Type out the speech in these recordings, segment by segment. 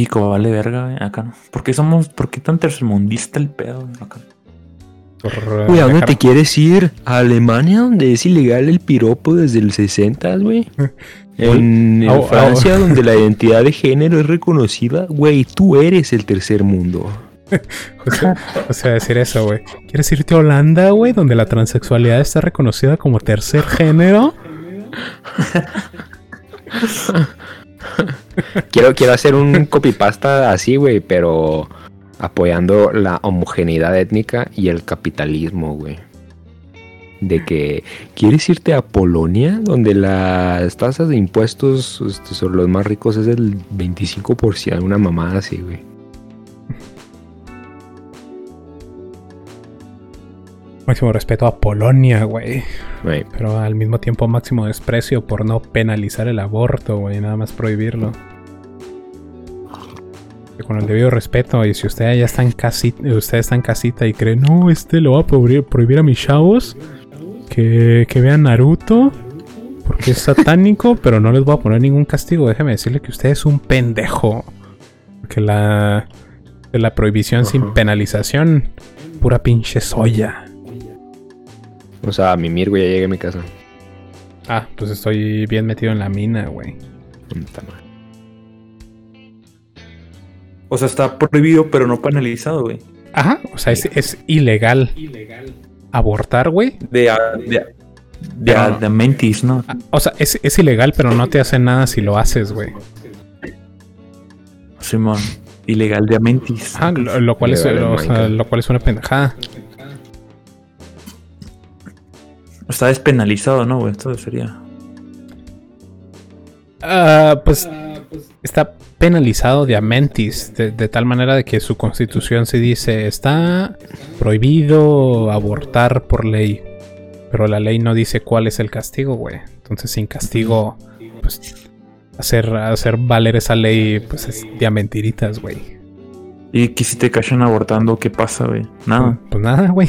México vale verga, güey. Acá no. ¿Por qué somos, por qué tan tercermundista el pedo, güey? Acá. Por, eh, Güey, ¿a dónde te quieres ir? ¿A Alemania, donde es ilegal el piropo desde el 60, güey? En. Francia, donde la identidad de género es reconocida, güey, tú eres el tercer mundo. O sea, o sea, decir eso, güey. ¿Quieres irte a Holanda, güey? Donde la transexualidad está reconocida como tercer género. Quiero, quiero hacer un copypasta así, güey, pero apoyando la homogeneidad étnica y el capitalismo, güey. De que quieres irte a Polonia, donde las tasas de impuestos este, sobre los más ricos es del 25%, una mamada así, güey. Máximo respeto a Polonia, güey. Pero al mismo tiempo máximo desprecio por no penalizar el aborto, güey. Nada más prohibirlo. Con el debido respeto, y si usted ya está en casita, usted está en casita y cree, no, este lo va a prohibir, prohibir a mis chavos que, que vean Naruto porque es satánico, pero no les voy a poner ningún castigo. Déjeme decirle que usted es un pendejo. Que la, la prohibición sin penalización, pura pinche soya. O sea, a mimir, güey, ya llegué a mi casa. Ah, pues estoy bien metido en la mina, güey. Puta madre. O sea, está prohibido, pero no penalizado, güey. Ajá, o sea, es, es ilegal abortar, güey. De, a- de, de, a- de mentis, ¿no? Ah, O sea, es, es ilegal, pero no te hace nada si lo haces, güey. Simón. Ilegal de mentis. Ajá, lo, lo cual es, Ilegal o sea, lo cual es una pendejada. Está despenalizado, ¿no, güey? Esto sería. Ah, pues está penalizado de amentis, de, de tal manera de que su constitución se dice está prohibido abortar por ley, pero la ley no dice cuál es el castigo, güey. Entonces sin castigo, pues hacer, hacer valer esa ley, pues es de a mentiritas, güey. Y que si te cachan abortando, ¿qué pasa, güey? Nada. Pues nada, güey.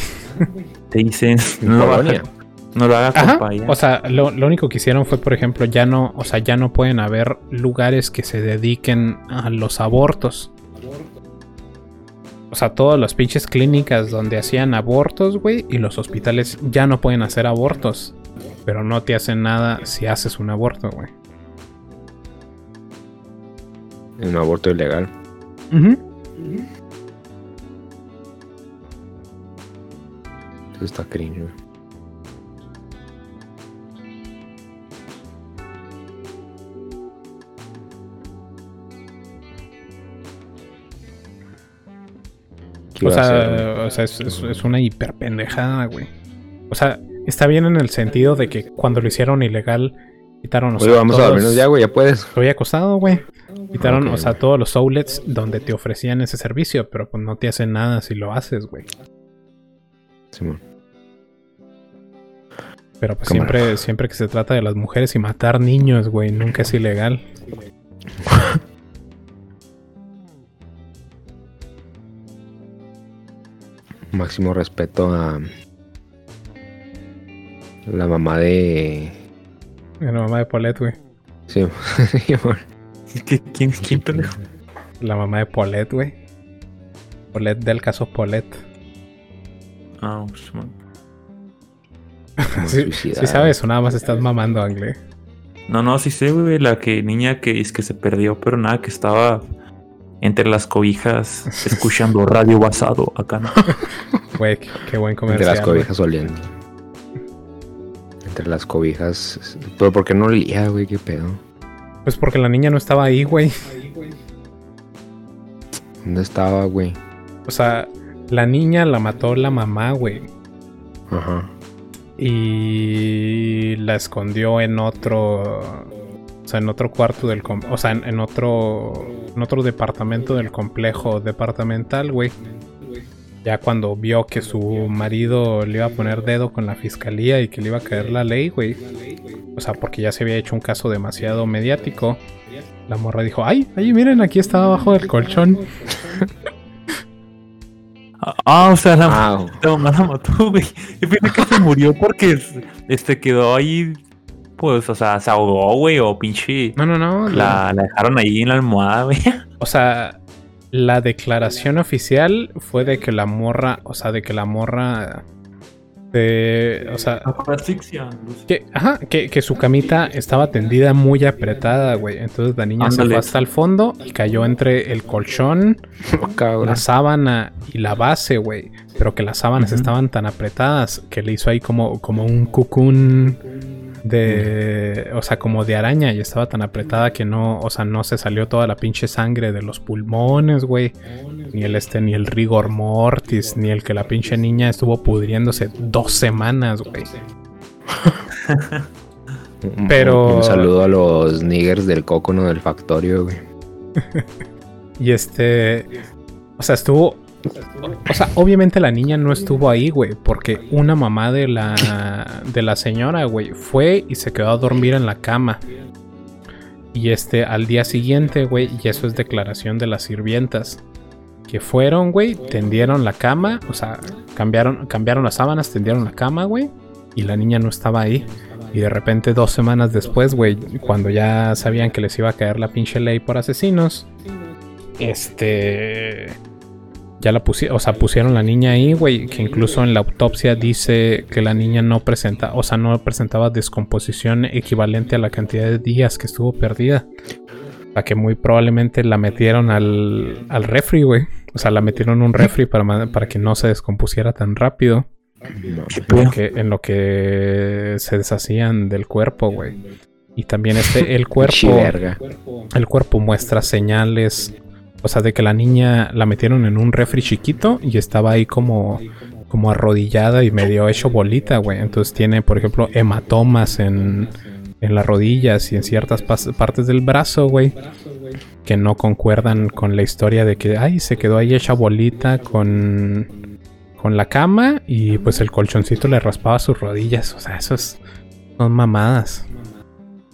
Te dicen. En No lo. No lo hagas, Ajá. O sea, lo, lo único que hicieron fue, por ejemplo, ya no, o sea, ya no pueden haber lugares que se dediquen a los abortos. O sea, todas las pinches clínicas donde hacían abortos, güey, y los hospitales ya no pueden hacer abortos. Pero no te hacen nada si haces un aborto, güey. Un aborto ilegal. Eso está cringe, güey. O a sea, o sea es, es- es una hiperpendejada, güey. O sea, está bien en el sentido de que cuando lo hicieron ilegal, quitaron, o Oye, vamos a todos- dormirnos ya, güey, ya puedes. Estoy acostado, güey. Quitaron, o sea, todos los outlets donde te ofrecían ese servicio, pero pues no te hacen nada si lo haces, güey. Simón. Pero pues Cámara. siempre, siempre que se trata de las mujeres y matar niños, güey, nunca es ilegal. Máximo respeto a la mamá de. La mamá de Paulette, güey. Sí, Simón. ¿Qué- ¿Quién, quién pendejo? La mamá de Paulette, güey. Paulette del caso Paulette. Ah. Como Sí, sí sabes, o nada más estás mamando, Angle. No, no, sí sé, güey. La que niña que es que se perdió, pero nada, que estaba entre las cobijas escuchando radio basado acá, ¿no? Güey, qué, qué buen Entre comercial. las güey. cobijas oliendo. Entre las cobijas. Pero ¿por qué no olía, güey? ¿Qué pedo? Pues porque la niña no estaba ahí, güey. ¿Dónde estaba, güey? O sea, la niña la mató la mamá, güey. Ajá. y la escondió en otro sea en otro cuarto del com- o sea en, en otro en otro departamento del complejo departamental güey. Ya cuando vio que su marido le iba a poner dedo con la fiscalía y que le iba a caer la ley güey. O sea porque ya se había hecho un caso demasiado mediático. La morra dijo ay ay miren aquí estaba abajo del colchón Ah, o sea, la, Ah, la mamá la mató, güey. Pensé que se murió porque este quedó ahí pues, o sea, se ahogó, güey, o pinche. No, no, no. La, la dejaron ahí en la almohada, güey. O sea, la declaración oficial fue de que la morra, o sea, de que la morra. De, o sea, que, ajá, que, que su camita estaba tendida muy apretada, güey. Entonces la niña se Ándale. fue hasta el fondo y cayó entre el colchón, Cabrón. la sábana y la base, güey. Pero que las sábanas estaban tan apretadas que le hizo ahí como, como un cucún de. O sea, como de araña y estaba tan apretada que no, o sea, no se salió toda la pinche sangre de los pulmones, güey. Ni el este, ni el rigor mortis, ni el que la pinche niña estuvo pudriéndose dos semanas, güey. Pero- Un saludo a los niggers del cócono del factorio, güey. Y este. O sea, estuvo. O sea, obviamente la niña no estuvo ahí, güey. Porque una mamá de la. de la señora, güey, fue y se quedó a dormir en la cama. Y este, al día siguiente, güey, y eso es declaración de las sirvientas. Que fueron, güey, tendieron la cama. O sea, cambiaron, cambiaron las sábanas, tendieron la cama, güey. Y la niña no estaba ahí. Y de repente, dos semanas después, güey, cuando ya sabían que les iba a caer la pinche ley por asesinos, este. Ya la pusieron, o sea, pusieron la niña ahí, güey, que incluso en la autopsia dice que la niña no presenta, o sea, no presentaba descomposición equivalente a la cantidad de días que estuvo perdida. O sea, que muy probablemente la metieron al, al refri, güey. O sea, la metieron en un refri para, para que no se descompusiera tan rápido. En lo que, en lo que se deshacían del cuerpo, güey. Y también este, el cuerpo el cuerpo muestra señales, o sea, de que la niña la metieron en un refri chiquito y estaba ahí como, como arrodillada y medio hecho bolita, güey. Entonces tiene, por ejemplo, hematomas en, en las rodillas y en ciertas partes del brazo, güey. Que no concuerdan con la historia de que, ay, se quedó ahí hecha bolita con, con la cama y pues el colchoncito le raspaba sus rodillas. O sea, eso es, son mamadas.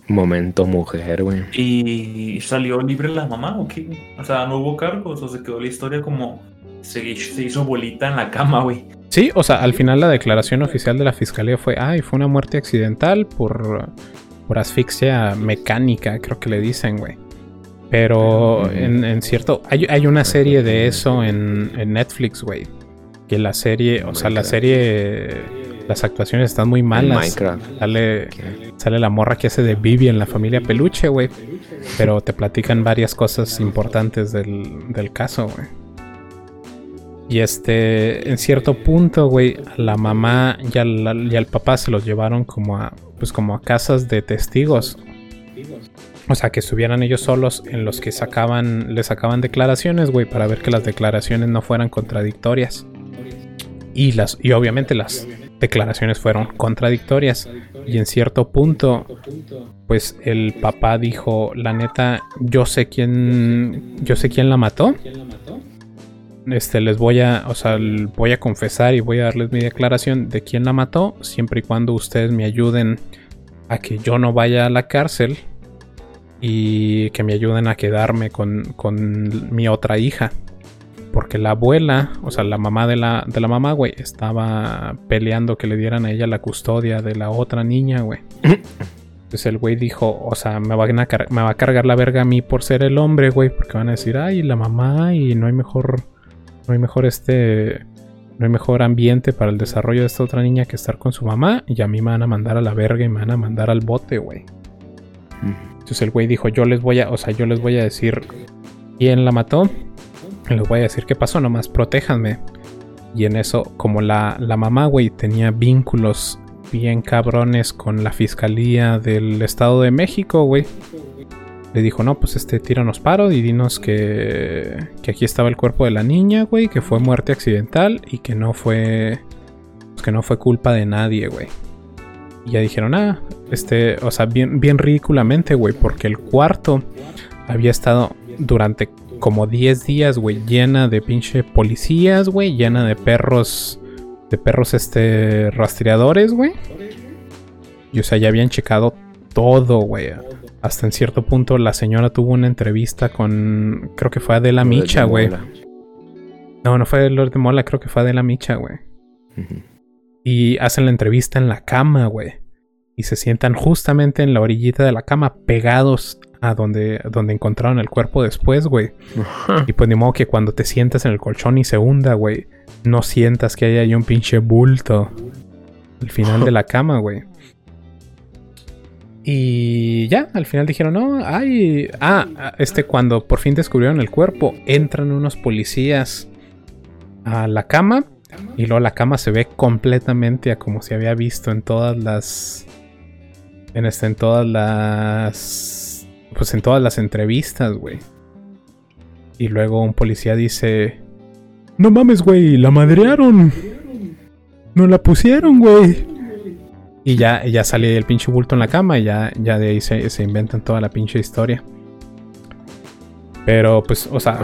Momento mujer, güey. ¿Y salió libre la mamá o qué? O sea, no hubo cargos, o se quedó la historia como se, se hizo bolita en la cama, güey. Sí, o sea, al final la declaración oficial de la fiscalía fue, ay, fue una muerte accidental por, por asfixia mecánica, creo que le dicen, güey. Pero en, en cierto, hay, hay una serie de eso en, en Netflix, güey. Que la serie, o sea, la serie, las actuaciones están muy malas. Minecraft. Sale, ¿Qué? sale la morra que hace de Vivi en la familia Peluche, güey. Pero te platican varias cosas importantes del, del caso, güey. Y este, en cierto punto, güey, a la mamá y al, y al papá se los llevaron como a, pues como a casas de testigos. O sea, que estuvieran ellos solos en los que sacaban, le sacaban declaraciones, güey, para ver que las declaraciones no fueran contradictorias. Y las, y obviamente las declaraciones fueron contradictorias. Y en cierto punto, pues el papá dijo, la neta, yo sé quién, yo sé quién la mató. Este, les voy a, o sea, voy a confesar y voy a darles mi declaración de quién la mató, siempre y cuando ustedes me ayuden a que yo no vaya a la cárcel y que me ayuden a quedarme con, con mi otra hija. Porque la abuela, o sea, la mamá de la, de la mamá, güey, estaba peleando que le dieran a ella la custodia de la otra niña, güey. Entonces el güey dijo, o sea, me, van a car- me va a cargar la verga a mí por ser el hombre, güey, porque van a decir, ay, la mamá y no hay mejor, no hay mejor este, no hay mejor ambiente para el desarrollo de esta otra niña que estar con su mamá y a mí me van a mandar a la verga y me van a mandar al bote, güey. Entonces el güey dijo, yo les voy a, o sea, yo les voy a decir quién la mató. Les voy a decir qué pasó, nomás protéjanme. Y en eso, como la, la mamá, güey, tenía vínculos bien cabrones con la fiscalía del Estado de México, güey. Le dijo, no, pues este, tíranos paro y dinos que, que aquí estaba el cuerpo de la niña, güey, que fue muerte accidental y que no fue, pues, que no fue culpa de nadie, güey. Y ya dijeron, ah, este, o sea, bien, bien ridículamente, güey, porque el cuarto había estado durante como 10 días, güey, llena de pinche policías, güey, llena de perros, de perros, este, rastreadores, güey. Y o sea, ya habían checado todo, güey. Hasta en cierto punto la señora tuvo una entrevista con, creo que fue Adela Micha, güey. No, no fue Lord de Mola, creo que fue Adela Micha, güey. Y hacen la entrevista en la cama, güey. y se sientan justamente en la orillita de la cama, pegados a donde, donde encontraron el cuerpo después, güey. Y pues ni modo que cuando te sientas en el colchón y se hunda, güey, no sientas que haya ahí un pinche bulto al final de la cama, güey. Y ya, al final dijeron, no, ay, ah, este cuando por fin descubrieron el cuerpo, entran unos policías a la cama y luego la cama se ve completamente a como se había visto en todas las en este en todas las pues en todas las entrevistas, güey. Y luego un policía dice, "No mames, güey, la madrearon. No la pusieron, güey." Y ya, ya sale el pinche bulto en la cama y ya, ya de ahí se, se inventan toda la pinche historia. Pero pues, o sea,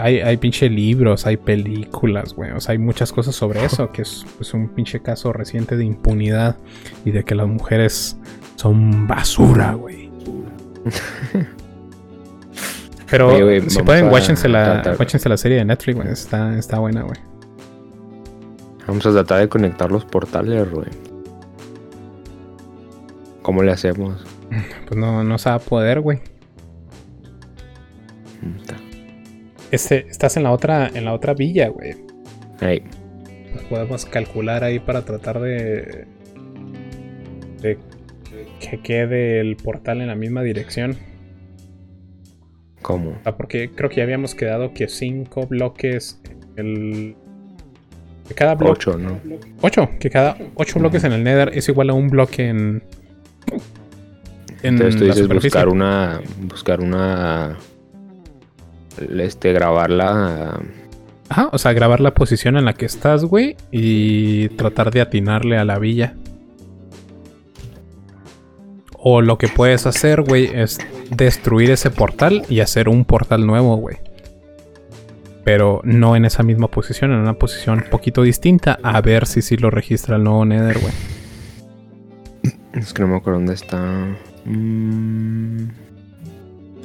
hay, hay, pinche libros, hay películas, güey. O sea, hay muchas cosas sobre eso, que es pues, un pinche caso reciente de impunidad y de que las mujeres son basura, güey. Pero si pueden, watchense la, la serie de Netflix, güey. Está, está buena, güey. Vamos a tratar de conectar los portales, güey. ¿Cómo le hacemos? Pues no, no se va a poder, güey. Este, estás en la otra, en la otra villa, güey. Ahí. Podemos calcular ahí para tratar de, de que quede el portal en la misma dirección. ¿Cómo? Ah, porque creo que ya habíamos quedado que cinco bloques el que cada bloque ocho, ¿no? Ocho, que cada ocho bloques en el Nether es igual a un bloque en entonces tú dices buscar una buscar una este, grabarla. Ajá, o sea, grabar la posición en la que estás, güey, y tratar de atinarle a la villa. O lo que puedes hacer, güey, es destruir ese portal y hacer un portal nuevo, güey. Pero no en esa misma posición, en una posición un poquito distinta, a ver si sí lo registra el nuevo Nether, güey. Es que no me acuerdo dónde está. Mmm...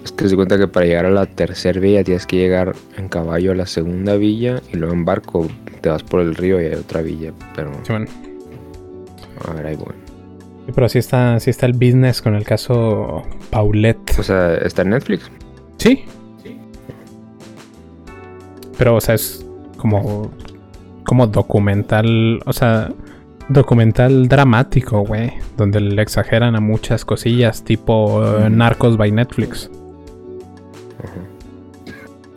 Es que se cuenta que para llegar a la tercera villa tienes que llegar en caballo a la segunda villa y luego en barco te vas por el río y hay otra villa. Pero. Sí, bueno. A ver, ahí voy. Pero así está, así está el business con el caso Paulette. O sea, ¿está en Netflix? Sí. Pero, o sea, es como. como documental. O sea. Documental dramático, güey. Donde le exageran a muchas cosillas, tipo Narcos by Netflix.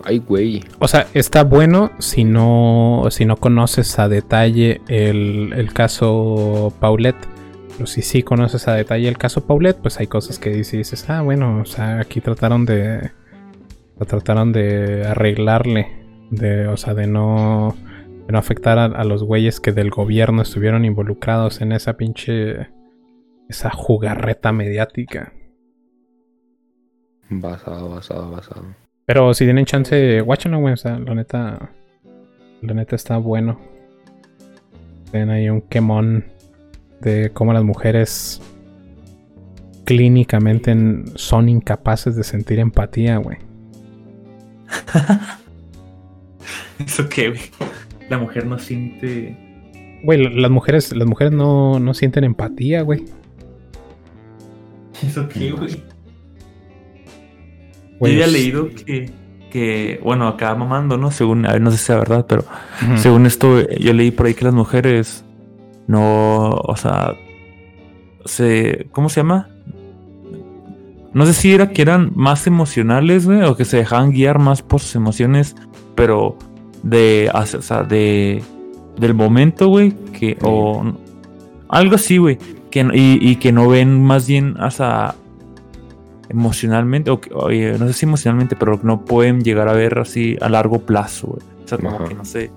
Ay, güey. O sea, está bueno si no, si no conoces a detalle el, caso Paulette. Pero si sí conoces a detalle el caso Paulette, pues hay cosas que dices, ah, bueno, o sea, aquí trataron de. Trataron de arreglarle. De, o sea, de no. De no afectar a, a los güeyes que del gobierno estuvieron involucrados en esa pinche. Esa jugarreta mediática. Basado, basado, basado. Pero si tienen chance, watchenlo, güey. O sea, la neta. La neta está bueno. Tienen ahí un quemón de cómo las mujeres clínicamente son incapaces de sentir empatía, güey. ¿Eso qué, güey? La mujer no siente. Güey, las mujeres, las mujeres no, no sienten empatía, güey. ¿Eso qué, güey? Yo había leído que, que, bueno, acá mamando, ¿no? Según, a ver, no sé si es verdad, pero según esto, yo leí por ahí que las mujeres no, o sea, se, ¿cómo se llama? No sé si era que eran más emocionales, güey, o que se dejaban guiar más por sus emociones, pero de, o sea, de, del momento, güey, que, o algo así, güey, que, y, y que no ven más bien hasta emocionalmente, o, no sé si emocionalmente, pero no pueden llegar a ver así a largo plazo, güey. O sea, como que no se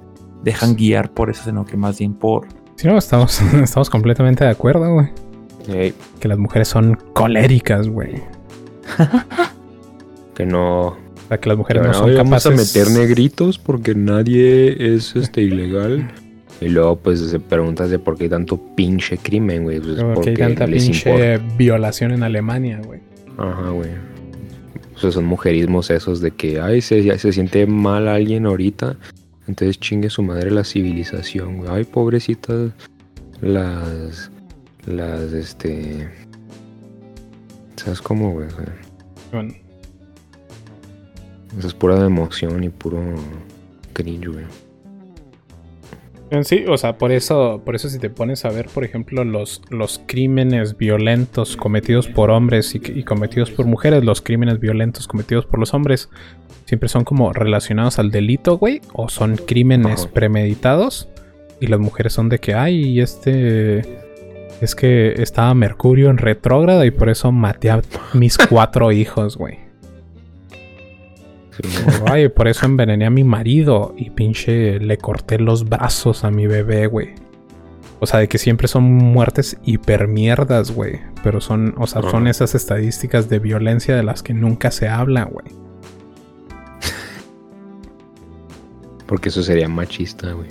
dejan guiar por eso, sino que más bien por... Sí, no, estamos, estamos completamente de acuerdo, güey. Que las mujeres son coléricas, güey. que no... O sea, que las mujeres no, son capaces... a meter negritos porque nadie es este ilegal. Y luego, pues, se preguntas de por qué hay tanto pinche crimen, güey. Pues, porque hay tanta pinche violación en Alemania, güey. Ajá, güey. O sea, son mujerismos esos de que, ay, se, se siente mal alguien ahorita. Entonces chingue su madre la civilización, güey. Ay, pobrecitas las las, este... ¿Sabes cómo, güey? Bueno, Eso es pura emoción y puro cringe, güey. En sí, o sea, por eso, por eso si te pones a ver, por ejemplo, los, los crímenes violentos cometidos por hombres y, y cometidos por mujeres, los crímenes violentos cometidos por los hombres, siempre son como relacionados al delito, güey, o son crímenes Ajá. premeditados. Y las mujeres son de que, ay, este. Es que estaba Mercurio en retrógrada y por eso maté a mis cuatro hijos, güey. Ay, por eso envenené a mi marido y pinche le corté los brazos a mi bebé, güey. O sea, de que siempre son muertes hipermierdas, güey. Pero son, o sea, son esas estadísticas de violencia de las que nunca se habla, güey. Porque eso sería machista, güey.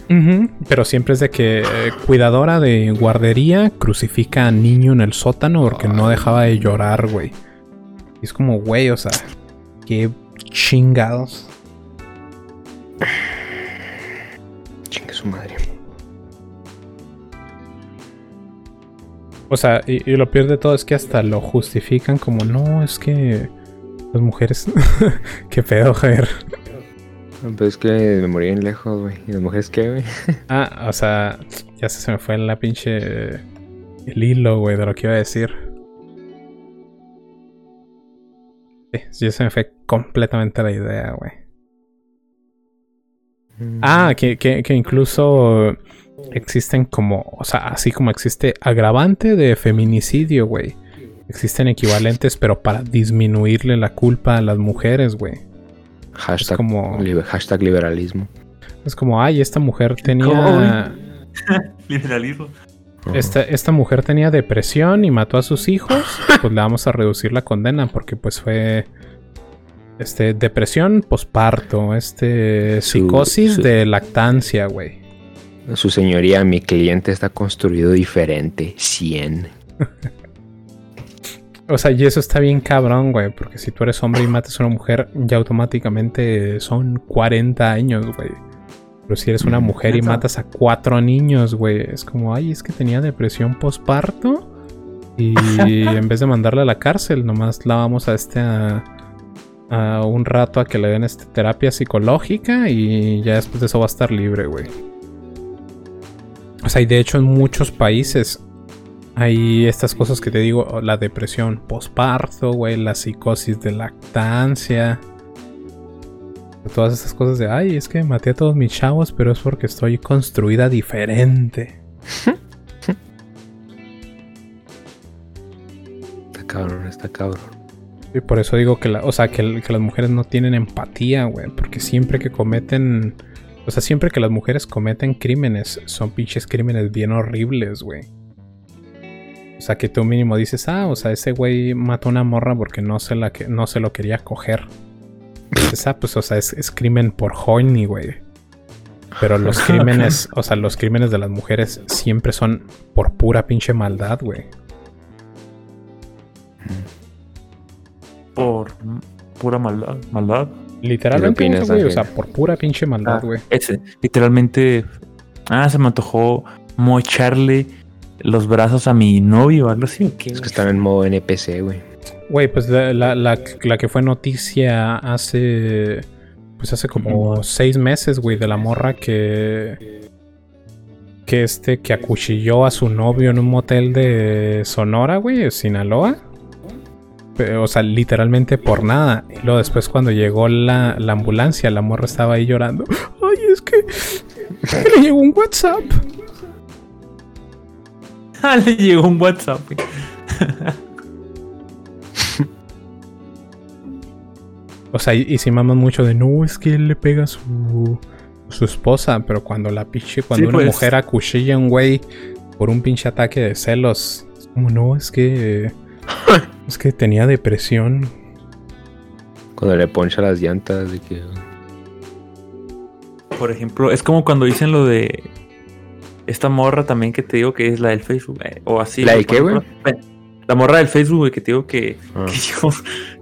Pero siempre es de que eh, cuidadora de guardería crucifica a niño en el sótano porque no dejaba de llorar, güey. Y es como, güey, o sea, qué chingados. Chingue su madre. O sea, y, y lo peor de todo es que hasta lo justifican como, no, es que las mujeres... qué pedo, Javier. Pues es que me morí bien lejos, güey. ¿Y las mujeres qué, güey? Ah, o sea, ya se, se me fue la pinche... El hilo, güey, de lo que iba a decir. Sí, ya se me fue completamente la idea, güey. Ah, que, que, que incluso existen como, o sea, así como existe agravante de feminicidio, güey. Existen equivalentes, pero para disminuirle la culpa a las mujeres, güey. Hashtag, como- liber- hashtag liberalismo. Es como, ay, esta mujer ¿Cómo, tenía... Liberalismo. Esta, esta mujer tenía depresión y mató a sus hijos, pues le vamos a reducir la condena porque pues fue este depresión posparto, este Su- psicosis su- de lactancia, güey. Su señoría, mi cliente está construido diferente. 100. O sea, y eso está bien cabrón, güey, porque si tú eres hombre y matas a una mujer, ya automáticamente son 40 años, güey. Pero si eres una Mm, mujer y matas a cuatro niños, güey, es como, ay, es que tenía depresión posparto. Y en vez de mandarla a la cárcel, nomás la vamos a este a, a un rato a que le den este, terapia psicológica y ya después de eso va a estar libre, güey. O sea, y de hecho en muchos países hay estas cosas que te digo, la depresión postparto, güey, la psicosis de lactancia. Todas esas cosas de, ay, es que maté a todos mis chavos, pero es porque estoy construida diferente. Está cabrón, está cabrón. Y por eso digo que, la, o sea, que, que las mujeres no tienen empatía, güey. Porque siempre que cometen, o sea, siempre que las mujeres cometen crímenes, son pinches crímenes bien horribles, güey. O sea, que tú mínimo dices, ah, o sea, ese güey mató a una morra porque no se, la que, no se lo quería coger. Dices, ah, pues, o sea, es, es crimen por horny, güey. Pero los crímenes, o sea, los crímenes de las mujeres siempre son por pura pinche maldad, güey. Por pura maldad. maldad. Literalmente, opinas, güey, o sea, por pura pinche maldad, Ah, güey. ese, literalmente. Ah, se me antojó mocharle los brazos a mi novio o algo así. ¿o qué, Es que están en modo NPC, güey. Güey, pues la, la, la- la que fue noticia hace. Pues hace como seis meses, güey, de la morra que. Que este, que acuchilló a su novio en un motel de Sonora, güey, Sinaloa. Pero, o sea, literalmente por nada. Y luego después cuando llegó la, la ambulancia, la morra estaba ahí llorando. Ay, es que le llegó un WhatsApp. Ah, le llegó un WhatsApp. O sea, y, y si maman mucho de no, es que él le pega a su, su esposa, pero cuando la pinche, cuando Sí, una pues. mujer acuchilla a un güey por un pinche ataque de celos, es como no, es que es que tenía depresión. Cuando le poncha las llantas de que... Por ejemplo, es como cuando dicen lo de esta morra también que te digo que es la del Facebook. eh, o así. ¿La de qué, güey? ejemplo, La morra del Facebook, güey, que te digo que, Ah, que, dijo-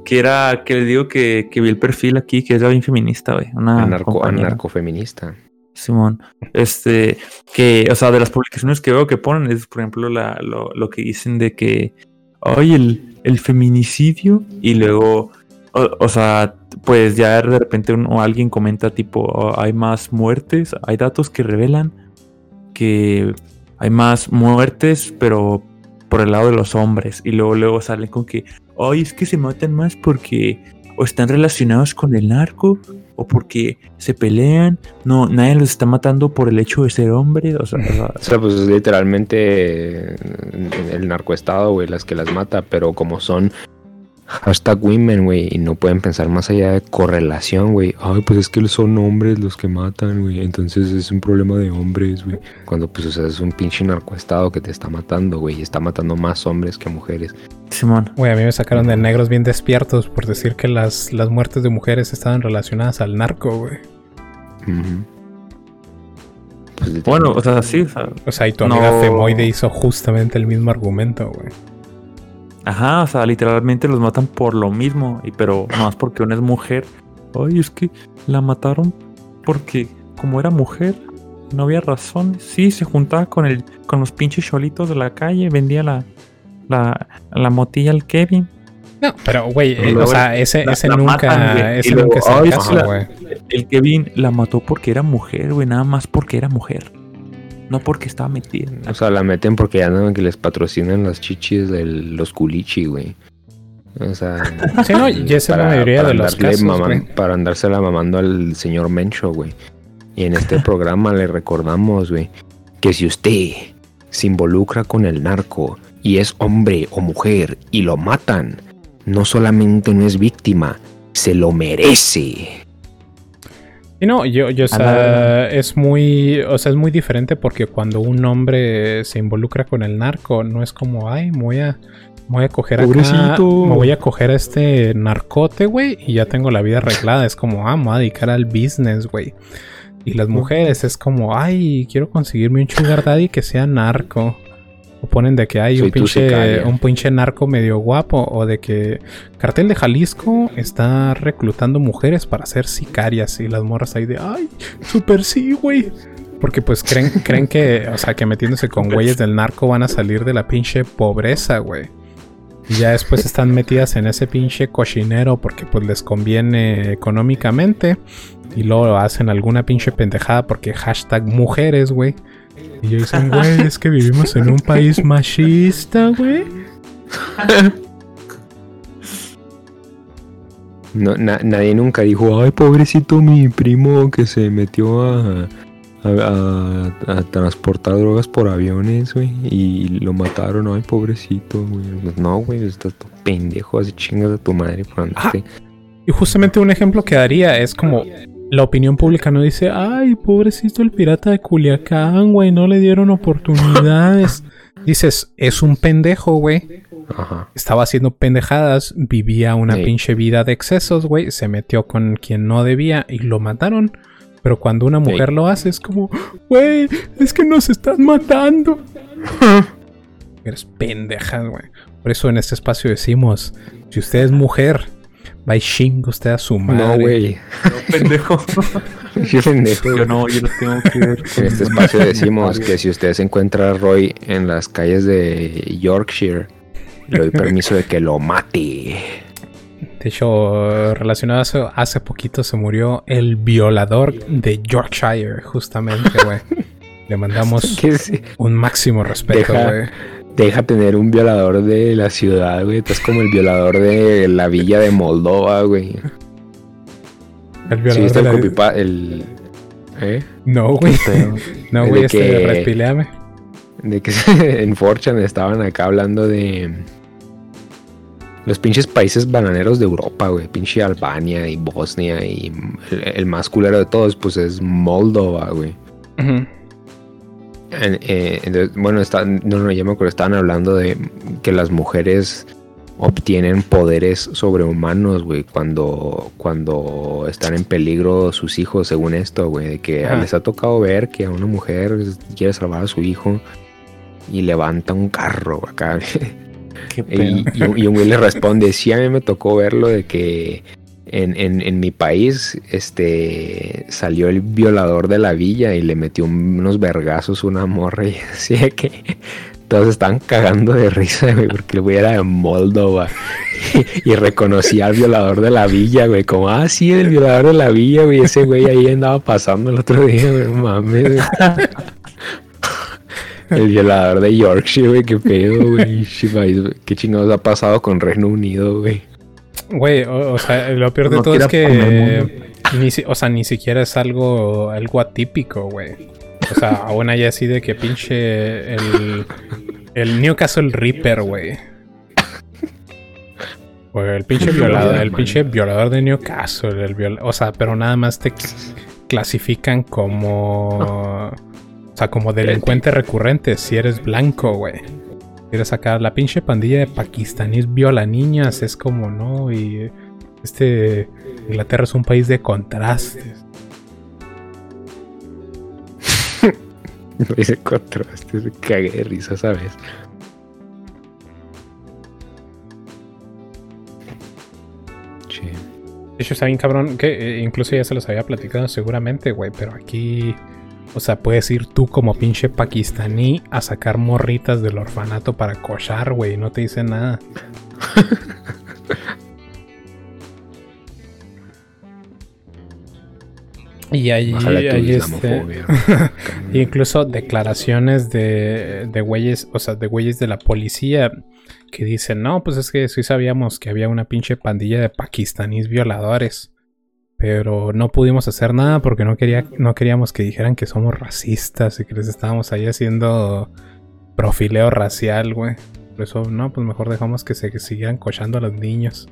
que era, que le digo que, que vi el perfil aquí, que es bien feminista, güey. Una anarco, anarcofeminista. Simón. Este, que, o sea, de las publicaciones que veo que ponen es, por ejemplo, la, lo, lo que dicen de que, oye, el, el feminicidio, y luego, o, o sea, pues ya de repente uno- alguien comenta tipo, "Oh, hay más muertes, hay datos que revelan que hay más muertes, pero por el lado de los hombres, y luego, luego salen con que, oye, es que se matan más porque o están relacionados con el narco o porque se pelean. No, nadie los está matando por el hecho de ser hombre. O sea, o sea, pues es literalmente eh, el narcoestado, güey, las que las mata, pero como son hashtag women, güey, y no pueden pensar más allá de correlación, güey. Ay, pues es que son hombres los que matan, güey, entonces es un problema de hombres, güey. Cuando, pues, o sea, es un pinche narcoestado que te está matando, güey, y está matando más hombres que mujeres. Simón. Güey, a mí me sacaron de negros bien despiertos por decir que las, las muertes de mujeres estaban relacionadas al narco, güey. Pues, Bueno, o sea, sí. o sea, O sea, y tu amiga No. Femoide hizo justamente el mismo argumento, güey. Ajá, o sea, literalmente los matan por lo mismo. Y pero no más porque una es mujer. Ay, es que la mataron porque como era mujer, no había razón. Sí, se juntaba con el, con los pinches cholitos de la calle, vendía la, la, la motilla al Kevin. No, pero güey, eh, o sea, ese, la- ese la nunca, matan, ese luego, nunca es el caso, güey. El Kevin la mató porque era mujer, güey, nada más porque era mujer. No porque estaba metida. O sea, la meten porque ya no que les patrocinan las chichis de los culichi, güey. O sea, Sí, no, y esa es la mayoría de los casos, maman- para andársela mamando al señor Mencho, güey. Y en este programa le recordamos, güey, que si usted se involucra con el narco y es hombre o mujer y lo matan, no solamente no es víctima, se lo merece. Y no, yo, yo, o sea, es muy, o sea, es muy diferente porque cuando un hombre se involucra con el narco, no es como, ay, me voy a, me voy a coger acá, me voy a coger a este narcote, güey, y ya tengo la vida arreglada. Es como, ah, me voy a dedicar al business, güey. Y las mujeres es como, ay, quiero conseguirme un sugar daddy que sea narco. O ponen de que hay Soy un pinche, un pinche narco medio guapo. O de que Cartel de Jalisco está reclutando mujeres para ser sicarias. Y las morras ahí de, ay, super sí, güey. Porque pues creen, creen que, o sea, que metiéndose con güeyes del narco van a salir de la pinche pobreza, güey. Y ya después están metidas en ese pinche cochinero porque pues les conviene económicamente. Y luego hacen alguna pinche pendejada porque hashtag mujeres, güey. Y ellos dicen, güey, es que vivimos en un país machista, güey. No, na- nadie nunca dijo, ay, pobrecito mi primo que se metió a, a, a- a transportar drogas por aviones, güey, y lo mataron, ay, pobrecito, güey. No, güey, estás todo pendejo, así chingas a tu madre por andarte. Y justamente un ejemplo que daría es como la opinión pública no dice, ay, pobrecito el pirata de Culiacán, güey, no le dieron oportunidades. Dices, es un pendejo, güey. Ajá. Estaba haciendo pendejadas, vivía una Sí. pinche vida de excesos, güey. Se metió con quien no debía y lo mataron. Pero cuando una Sí. mujer lo hace, es como, güey, es que nos están matando. Eres pendeja, güey. Por eso en este espacio decimos, si usted es mujer, va y chinga usted a su madre. No, güey. Pendejo. Qué pendejo. Yo no, yo los tengo que ver. En este espacio decimos que si usted se encuentra a Roy en las calles de Yorkshire, le doy permiso de que lo mate. De hecho, relacionado a eso, hace poquito se murió el violador de Yorkshire, justamente, güey. Le mandamos sí. un máximo respeto, güey. Deja tener un violador de la ciudad, güey. Estás como el violador de la villa de Moldova, güey. El violador de el la- copipa- el... ¿Eh? No, güey. No, güey, este, que- respileame. De que en Forchan estaban acá hablando de... Los pinches países bananeros de Europa, güey. Pinche Albania y Bosnia y el, el más culero de todos, pues es Moldova, güey. En- eh, entonces, bueno, no, no, ya me acuerdo, estaban hablando de que las mujeres obtienen poderes sobrehumanos, güey, cuando, cuando están en peligro sus hijos, según esto, güey, de que Ajá. les ha tocado ver que a una mujer quiere salvar a su hijo y levanta un carro acá. y, y un- y un güey le responde, sí, a mí me tocó verlo de que en, en, en, mi país, este, salió el violador de la villa y le metió unos vergazos una morra y así que todos estaban cagando de risa, güey, porque el güey era de Moldova y, reconocía al violador de la villa, güey, como, ah, sí, el violador de la villa, güey, ese güey ahí andaba pasando el otro día, güey, mames. El violador de Yorkshire, güey, qué pedo, güey. Qué chingados ha pasado con Reino Unido, güey. Güey, o, sea, lo peor de todo es que ni, o sea, ni siquiera es algo, algo atípico, güey. O sea, aún hay así de que pinche el, el Newcastle Reaper, güey. el pinche violador, el pinche violador de Newcastle, el o sea, pero nada más te clasifican como, o sea, como delincuente recurrente si eres blanco, güey. Quieres sacar la pinche pandilla de pakistaníes viola niñas, es como no y este Inglaterra es un país de contrastes. no dice contrastes, cagué de risa, ¿sabes? De hecho, está bien cabrón, que eh, incluso ya se los había platicado seguramente, güey, pero aquí, o sea, puedes ir tú como pinche pakistaní a sacar morritas del orfanato para cochar, güey, no te dice nada. Y hay, este, incluso declaraciones de, de güeyes, o sea, de güeyes de la policía que dicen, no, pues es que sí sabíamos que había una pinche pandilla de pakistaníes violadores. Pero no pudimos hacer nada porque no, quería, no queríamos que dijeran que somos racistas y que les estábamos ahí haciendo profileo racial, güey. Por eso, no, pues mejor dejamos que se siguieran cochando a los niños.